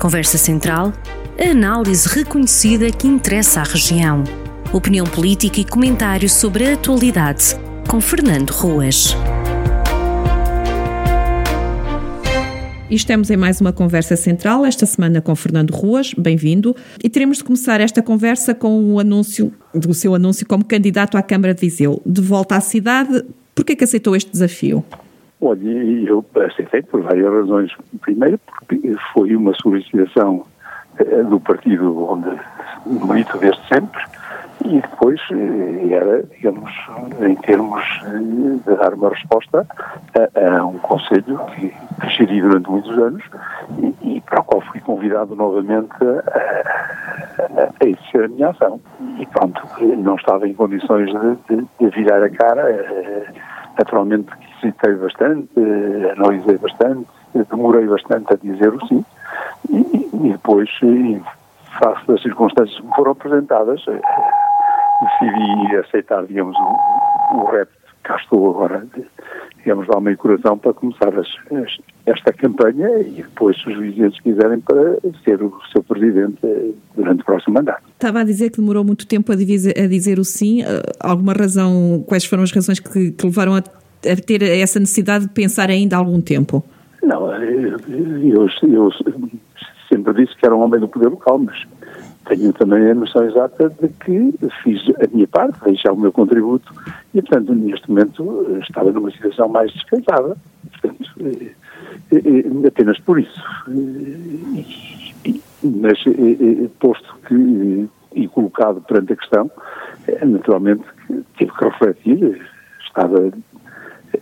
Conversa Central, a análise reconhecida que interessa à região. Opinião política e comentário sobre a atualidade, com Fernando Ruas. E estamos em mais uma conversa central, esta semana com Fernando Ruas, bem-vindo. E teremos de começar esta conversa com o anúncio, do seu anúncio como candidato à Câmara de Viseu. De volta à cidade, por que que aceitou este desafio? Olha, eu aceitei por várias razões. Primeiro, porque foi uma solicitação eh, do partido onde milito desde sempre, e depois eh, era, digamos, em termos eh, de dar uma resposta a, a um conselho que, que durante muitos anos e, e, para o qual fui convidado novamente a, a, a exercer a minha ação. E pronto, não estava em condições de, de, de virar a cara. Naturalmente hesitei bastante, analisei bastante, demorei bastante a dizer o sim e, e depois, face das circunstâncias que me foram apresentadas, decidi aceitar, digamos, o, o repto. Cá estou agora, digamos, alma e coração para começar as, as, esta campanha e depois, se os vizinhos quiserem, para ser o seu presidente durante o próximo mandato. Estava a dizer que demorou muito tempo a dizer, a dizer o sim. Uh, alguma razão, quais foram as razões que, que levaram a, a, ter essa necessidade de pensar ainda algum tempo? Não, eu, eu, eu sempre disse que era um homem do poder local, mas tenho também a noção exata de que fiz a minha parte, dei já o meu contributo e, portanto, neste momento estava numa situação mais descansada. Portanto, eh, eh, apenas por isso. Mas, eh, posto que e colocado perante a questão, naturalmente tive que refletir, estava,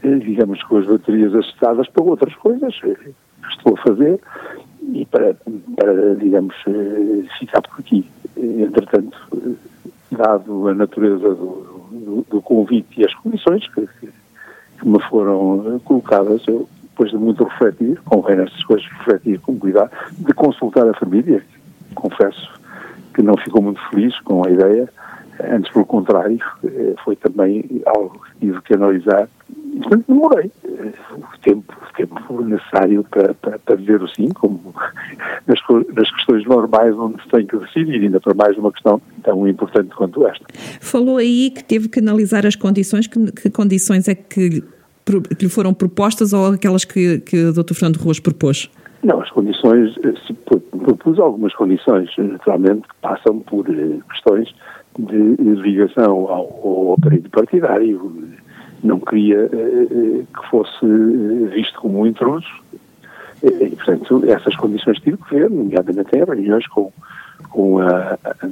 digamos, com as baterias ajustadas para outras coisas que estou a fazer e para, para digamos, eh, ficar por aqui. Entretanto, eh, dado a natureza do, do, do convite e as condições que, que, me foram eh, colocadas, eu, depois de muito refletir, convém nessas coisas refletir com cuidado, de consultar a família, confesso que não ficou muito feliz com a ideia, antes pelo contrário, foi também algo que tive que analisar portanto, demorei o tempo, o tempo necessário para, para, para dizer o sim, como nas, nas questões normais onde se tem que decidir, ainda para mais uma questão tão importante quanto esta. Falou aí que teve que analisar as condições, que, que condições é que, que lhe foram propostas ou aquelas que, que o Dr. Fernando Ruas propôs? Não, as condições, se propus algumas condições, naturalmente, que passam por eh, questões de ligação ao, ao aparelho partidário, não queria uh, que fosse visto como um intruso. E, portanto, essas condições tive que ver, nomeadamente em reuniões com, com a, a,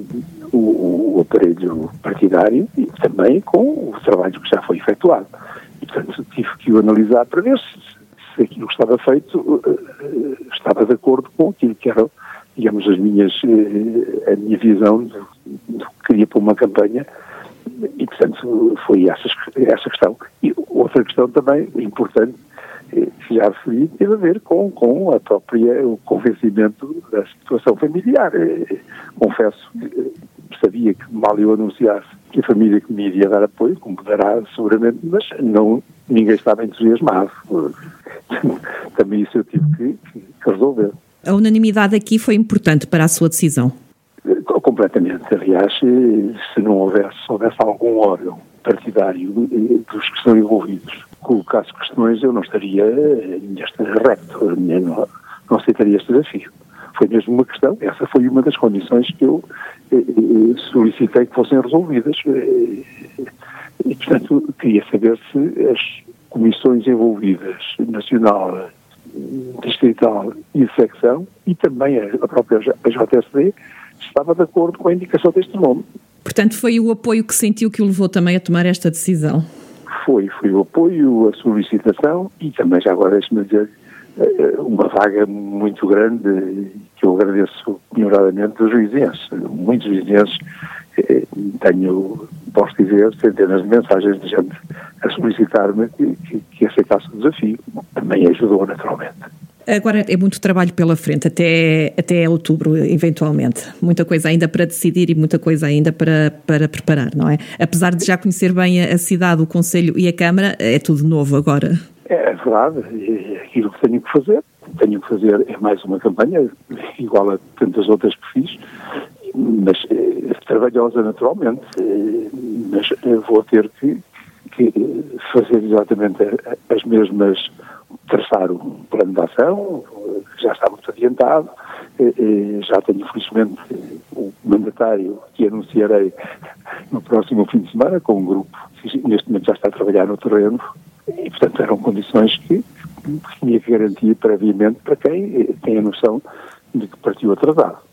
o, o, aparelho partidário e também com o trabalho que já foi efetuado. E, portanto, tive que o analisar para ver se, se aquilo que estava feito estava de acordo com aquilo que eram, digamos, as minhas, a minha visão do que queria para uma campanha e, portanto, foi essa, essa questão. E outra questão também importante, eh, que já referi, teve a ver com, com a própria, o convencimento da situação familiar. Eh, confesso que eh, sabia que mal eu anunciasse que a família que me iria dar apoio, como dará seguramente, mas não, ninguém estava entusiasmado. Também isso eu tive que, que resolver. A unanimidade aqui foi importante para a sua decisão? Completamente. Aliás, se não houvesse, se houvesse algum órgão partidário dos que estão envolvidos colocasse questões, eu não estaria neste repto, não, não aceitaria este desafio. Foi mesmo uma questão, essa foi uma das condições que eu eh, eh solicitei que fossem resolvidas. Eh, e, portanto, queria saber se as comissões envolvidas, nacional, distrital e secção, e também a própria JSD, estava de acordo com a indicação deste nome. Portanto, foi o apoio que sentiu que o levou também a tomar esta decisão? Foi, foi o apoio, a solicitação e também, já agora deixe-me dizer, eh, uma vaga muito grande que eu agradeço melhoradamente dos vizinhos. Muitos vizinhos, eh, tenho, posso dizer, centenas de mensagens de gente a solicitar-me que, que, que aceitasse o desafio. Também ajudou, naturalmente. Agora é muito trabalho pela frente, até, até outubro, eventualmente. Muita coisa ainda para decidir e muita coisa ainda para, para preparar, não é? Apesar de já conhecer bem a, cidade, o Conselho e a Câmara, é tudo novo agora. É verdade, é aquilo que tenho que fazer, tenho que fazer é mais uma campanha, igual a tantas outras que fiz, mas eh, trabalhosa naturalmente, eh, mas vou ter que, que, fazer exatamente as mesmas, traçar um plano de ação, já está muito adiantado, eh, eh, já tenho felizmente o mandatário que anunciarei no próximo fim de semana com um grupo que neste momento já está a trabalhar no terreno e portanto eram condições que tinha que garantir previamente para quem eh, tem a noção de que partiu atrasado.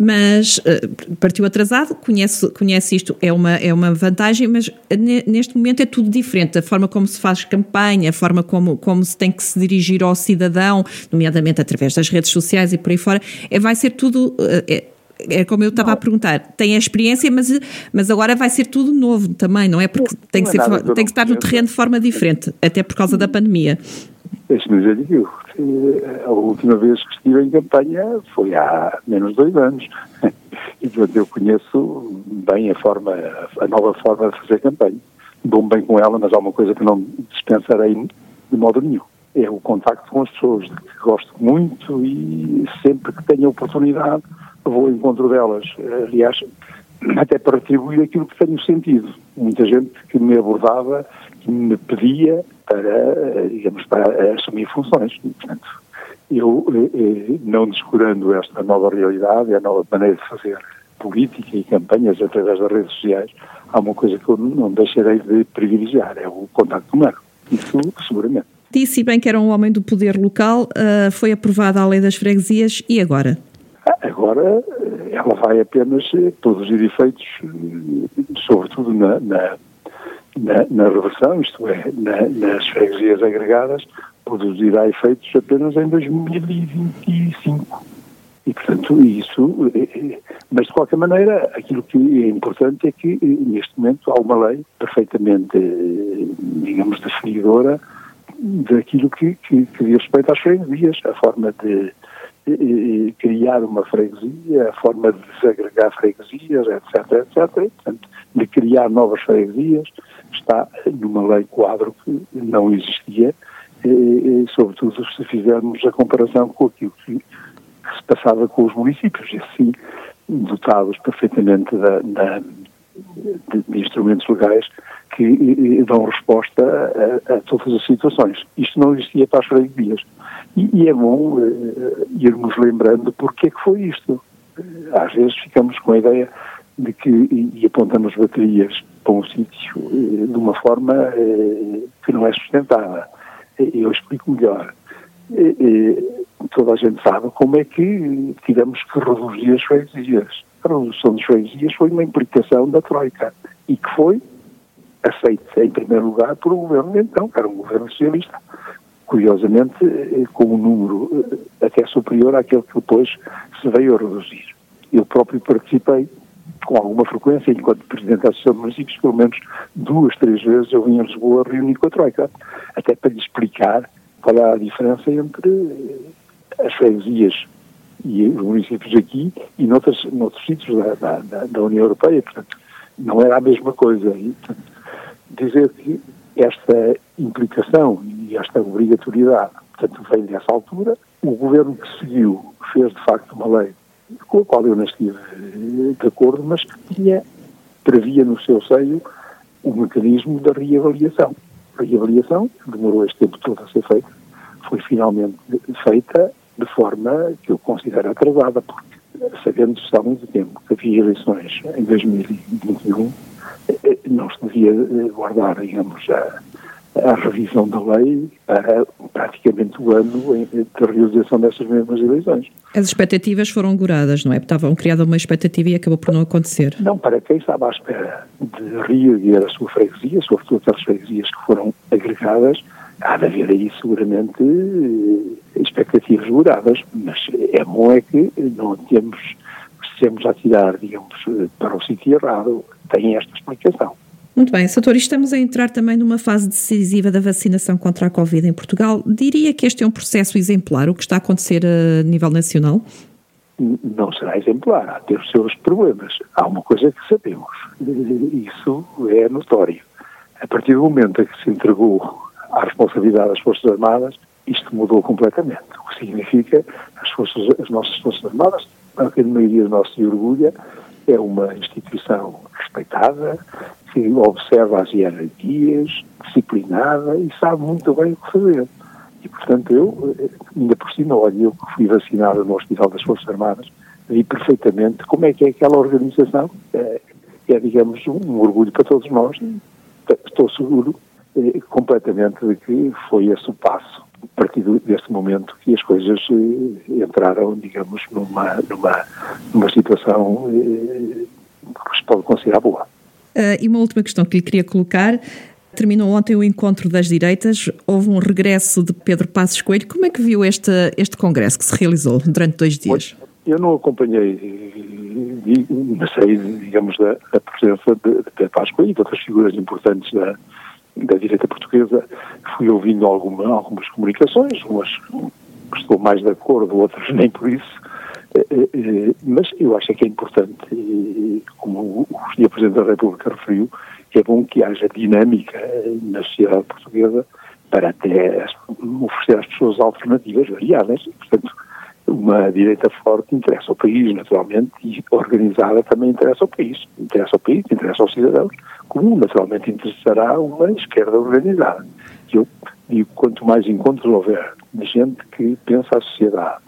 Mas uh, partiu atrasado, conhece, conhece isto, é uma, é uma vantagem, mas neste momento é tudo diferente. A forma como se faz campanha, a forma como, como se tem que se dirigir ao cidadão, nomeadamente através das redes sociais e por aí fora, é, vai ser tudo. Uh, é, é como eu estava a perguntar, tem a experiência, mas, mas agora vai ser tudo novo também, não é? Porque tem que, ser, tem que estar no terreno de forma diferente, até por causa da pandemia. Deixe-me dizer que a última vez que estive em campanha foi há menos de dois anos. E, portanto, eu conheço bem a forma, a nova forma de fazer campanha. Dou-me bem com ela, mas há uma coisa que não dispensarei de modo nenhum. É o contacto com as pessoas, que gosto muito e sempre que tenho oportunidade vou ao encontro delas. Aliás, até para atribuir aquilo que tenho sentido. Muita gente que me abordava, que me pedia para, digamos, para assumir funções. Portanto, eu, eh, eh, não descurando esta nova realidade, a nova maneira de fazer política e campanhas através das redes sociais, há uma coisa que eu não deixarei de privilegiar, é o contato humano. Isso, seguramente. Disse bem que era um homem do poder local, uh, foi aprovada a lei das freguesias e agora? Agora ela vai apenas produzir efeitos, sobretudo na, na na, na reversão, isto é, na, nas freguesias agregadas, produzirá efeitos apenas em 2025. E, portanto, isso. Eh, eh, mas, de qualquer maneira, aquilo que é importante é que, eh, neste momento, há uma lei perfeitamente, digamos, definidora daquilo que, que, que diz respeito às freguesias, a forma de, de criar uma freguesia, a forma de desagregar freguesias, etc, etc. E, portanto, de criar novas freguesias, está numa lei quadro que não existia, eh, sobretudo se fizermos a comparação com aquilo que, que se passava com os municípios, e assim dotados perfeitamente da, da, de, de, instrumentos legais que eh, dão resposta a, a, todas as situações. Isto não existia para as freguesias. E, e é bom uh, irmos lembrando porque é que foi isto. Às vezes ficamos com a ideia de que, e apontamos baterias para um sítio eh, de uma forma que não é sustentável. Eu explico melhor. Toda a gente sabe como é que tivemos que reduzir as freguesias. A redução das freguesias foi uma implicação da Troika e que foi aceita em primeiro lugar por o governo então, que era um governo socialista. Curiosamente, eh, com um número até superior àquele que depois se veio a reduzir. Eu próprio participei com alguma frequência, enquanto Presidente da Associação de Municípios, pelo menos duas, três vezes eu vinha a Lisboa reunir com a Troika, até para lhe explicar qual é a diferença entre as freguesias e os municípios aqui e noutros, noutros sítios da, da, da, União Europeia, portanto, não era a mesma coisa. E, portanto, dizer que esta implicação e esta obrigatoriedade, portanto, vem dessa altura, o governo que seguiu fez, de facto, uma lei com a qual eu não estive de acordo, mas que tinha, previa no seu seio o mecanismo da reavaliação. A reavaliação demorou este tempo todo a ser feita, foi finalmente feita de forma que eu considero atrasada, porque sabendo há muito tempo que havia eleições em 2021, eh, eh, não se devia eh, guardar, digamos, a, a revisão da lei para praticamente o ano de realização dessas mesmas eleições. As expectativas foram guradas, não é? Estavam criada uma expectativa e acabou por não acontecer. Não, para quem estava à espera de reerguer a sua freguesia, sobretudo aquelas freguesias que foram agregadas, há de haver aí seguramente eh, expectativas guradas, mas é bom é que não temos, se estamos a tirar, digamos, para o sítio errado, tem esta explicação. Muito bem, Sator, estamos a entrar também numa fase decisiva da vacinação contra a Covid em Portugal. Diria que este é um processo exemplar, o que está a acontecer a nível nacional? Não será exemplar, há ter os seus problemas. Há uma coisa que sabemos, isso é notório. A partir do momento em que se entregou a responsabilidade das Forças Armadas, isto mudou completamente. O significa as, forças, as nossas Forças Armadas, a grande maioria de nós se orgulha, é uma instituição respeitada, que observa as hierarquias, disciplinada e sabe muito bem o que fazer. E, portanto, eu, ainda por cima, olha, eu que fui vacinado no Hospital das Forças Armadas, vi perfeitamente como é que é aquela organização. É, é digamos, um orgulho para todos nós. Estou seguro eh, completamente de que foi esse o passo, a partir deste momento, que as coisas eh, entraram, digamos, numa, numa, numa situação eh, que se pode considerar boa. Uh, e uma última questão que lhe queria colocar. Terminou ontem o encontro das direitas, houve um regresso de Pedro Passos Coelho. Como é que viu este, este congresso que se realizou durante dois dias? Eu não acompanhei, mas sei, digamos, da, da presença de, de Pedro Passos Coelho e de outras figuras importantes da, da direita portuguesa. Fui ouvindo alguma, algumas comunicações, umas estou mais de acordo, outras nem por isso. Eh, eh, eh, mas eu acho que é importante, como o Sr. Presidente da República referiu, que é bom que haja dinâmica na sociedade portuguesa para até oferecer às pessoas alternativas variadas. Portanto, uma direita forte interessa ao país, naturalmente, e organizada também interessa ao país. Interessa ao país, interessa aos cidadãos, como naturalmente interessará uma esquerda organizada. Eu digo, quanto mais encontros houver de gente que pensa a sociedade,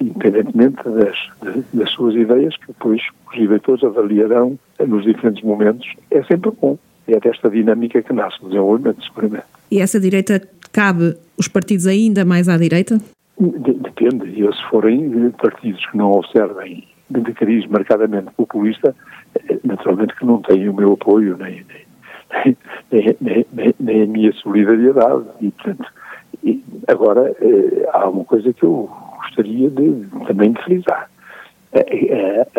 independentemente das, das suas ideias, que depois os eleitores avaliarão nos diferentes momentos, é sempre bom. É desta dinâmica que nasce o desenvolvimento, seguramente. E essa direita cabe os partidos ainda mais à direita? Depende. E se forem partidos que não observem de cariz marcadamente populista, eh, naturalmente que não têm o meu apoio, nem, nem, nem, nem, nem a minha solidariedade. E, portanto, agora, eh, há uma coisa que eu gostaria de, também de frisar. A,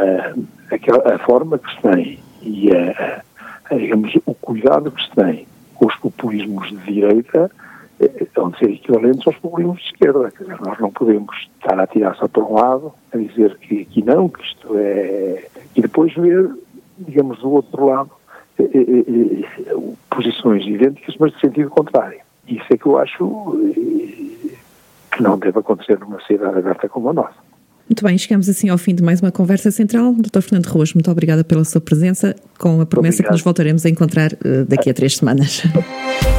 a, a, a, forma que se tem e a, digamos, o cuidado que se tem com os populismos de direita vão ser equivalentes aos populismos de esquerda. Quer dizer, nós não podemos estar a tirar só para um lado, a dizer que aqui não, que isto é. e depois ver, digamos, do outro lado, eh, eh, eh, posições idênticas, mas de sentido contrário. Isso é que eu acho que não deve acontecer numa sociedade aberta como a nossa. Muito bem, chegamos assim ao fim de mais uma conversa central. Dr. Fernando Ruas, muito obrigada pela sua presença, com a promessa Obrigado. que nos voltaremos a encontrar daqui a três semanas.